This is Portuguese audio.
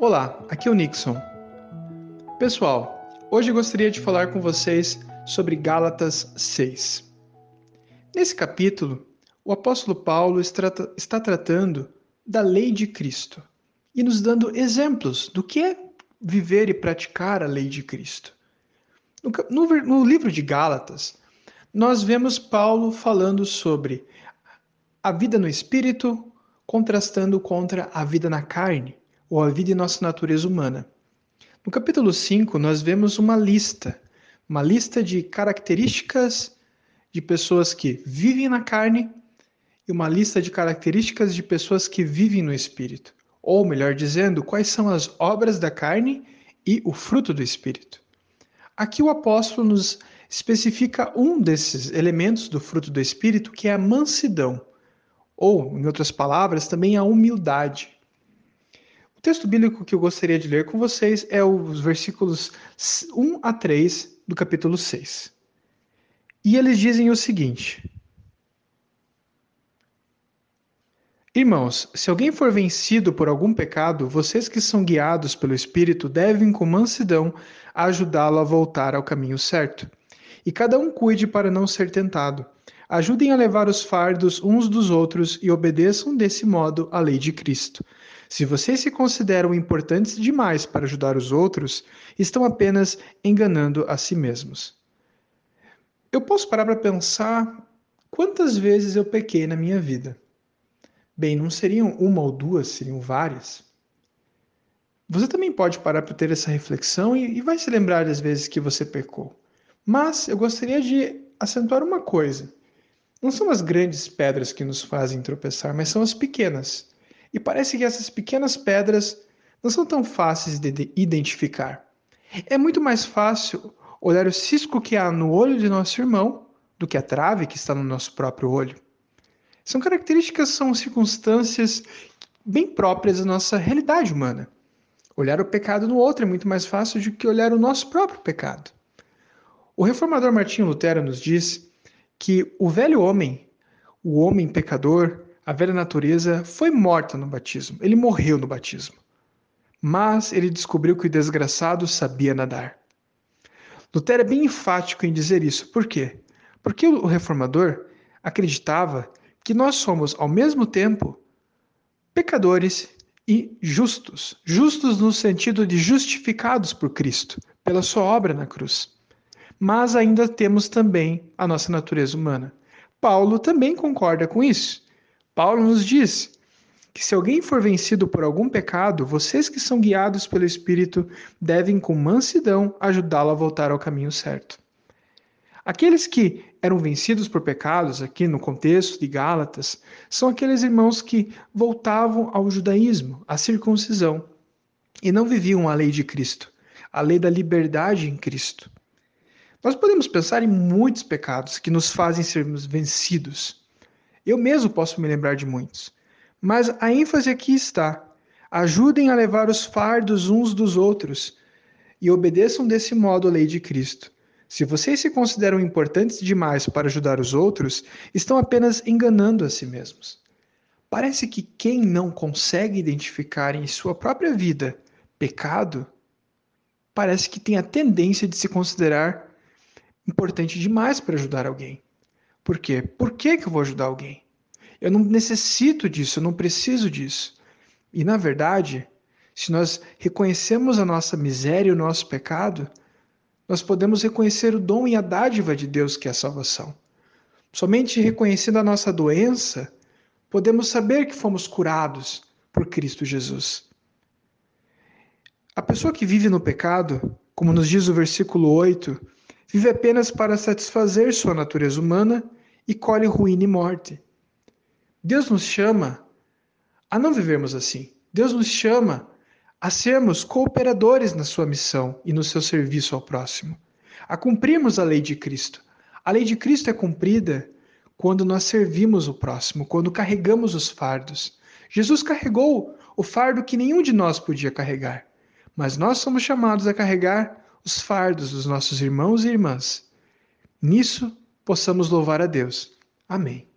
Olá, aqui é o Nixon. Pessoal, hoje gostaria de falar com vocês sobre Gálatas 6. Nesse capítulo, o apóstolo Paulo está tratando da lei de Cristo e nos dando exemplos do que é viver e praticar a lei de Cristo. No, no, no livro de Gálatas, nós vemos Paulo falando sobre a vida no espírito contrastando contra a vida na carne ou a vida em nossa natureza humana. No capítulo 5, nós vemos uma lista, uma lista de características de pessoas que vivem na carne e uma lista de características de pessoas que vivem no espírito. Ou, melhor dizendo, quais são as obras da carne e o fruto do espírito. Aqui o apóstolo nos especifica um desses elementos do fruto do espírito, que é a mansidão, ou, em outras palavras, também a humildade. O texto bíblico que eu gostaria de ler com vocês é os versículos 1 a 3 do capítulo 6. E eles dizem o seguinte: Irmãos, se alguém for vencido por algum pecado, vocês que são guiados pelo Espírito devem, com mansidão, ajudá-lo a voltar ao caminho certo. E cada um cuide para não ser tentado. Ajudem a levar os fardos uns dos outros e obedeçam desse modo à lei de Cristo. Se vocês se consideram importantes demais para ajudar os outros, estão apenas enganando a si mesmos. Eu posso parar para pensar quantas vezes eu pequei na minha vida. Bem, não seriam uma ou duas, seriam várias. Você também pode parar para ter essa reflexão e, e vai se lembrar das vezes que você pecou. Mas eu gostaria de acentuar uma coisa. Não são as grandes pedras que nos fazem tropeçar, mas são as pequenas. E parece que essas pequenas pedras não são tão fáceis de identificar. É muito mais fácil olhar o cisco que há no olho de nosso irmão do que a trave que está no nosso próprio olho. São características, são circunstâncias bem próprias da nossa realidade humana. Olhar o pecado no outro é muito mais fácil do que olhar o nosso próprio pecado. O reformador Martinho Lutero nos diz que o velho homem, o homem pecador, a velha natureza foi morta no batismo. Ele morreu no batismo. Mas ele descobriu que o desgraçado sabia nadar. Lutero é bem enfático em dizer isso. Por quê? Porque o reformador acreditava que nós somos, ao mesmo tempo, pecadores e justos. Justos no sentido de justificados por Cristo, pela sua obra na cruz. Mas ainda temos também a nossa natureza humana. Paulo também concorda com isso. Paulo nos diz que se alguém for vencido por algum pecado, vocês que são guiados pelo Espírito devem com mansidão ajudá-lo a voltar ao caminho certo. Aqueles que eram vencidos por pecados, aqui no contexto de Gálatas, são aqueles irmãos que voltavam ao judaísmo, à circuncisão, e não viviam a lei de Cristo, a lei da liberdade em Cristo. Nós podemos pensar em muitos pecados que nos fazem sermos vencidos. Eu mesmo posso me lembrar de muitos. Mas a ênfase aqui está: ajudem a levar os fardos uns dos outros e obedeçam desse modo a lei de Cristo. Se vocês se consideram importantes demais para ajudar os outros, estão apenas enganando a si mesmos. Parece que quem não consegue identificar em sua própria vida pecado, parece que tem a tendência de se considerar importante demais para ajudar alguém. Por quê? Por que, que eu vou ajudar alguém? Eu não necessito disso, eu não preciso disso. E, na verdade, se nós reconhecemos a nossa miséria e o nosso pecado, nós podemos reconhecer o dom e a dádiva de Deus que é a salvação. Somente reconhecendo a nossa doença, podemos saber que fomos curados por Cristo Jesus. A pessoa que vive no pecado, como nos diz o versículo 8, vive apenas para satisfazer sua natureza humana e colhe ruína e morte. Deus nos chama a não vivermos assim. Deus nos chama a sermos cooperadores na sua missão e no seu serviço ao próximo, a cumprirmos a lei de Cristo. A lei de Cristo é cumprida quando nós servimos o próximo, quando carregamos os fardos. Jesus carregou o fardo que nenhum de nós podia carregar, mas nós somos chamados a carregar os fardos dos nossos irmãos e irmãs. Nisso possamos louvar a Deus. Amém.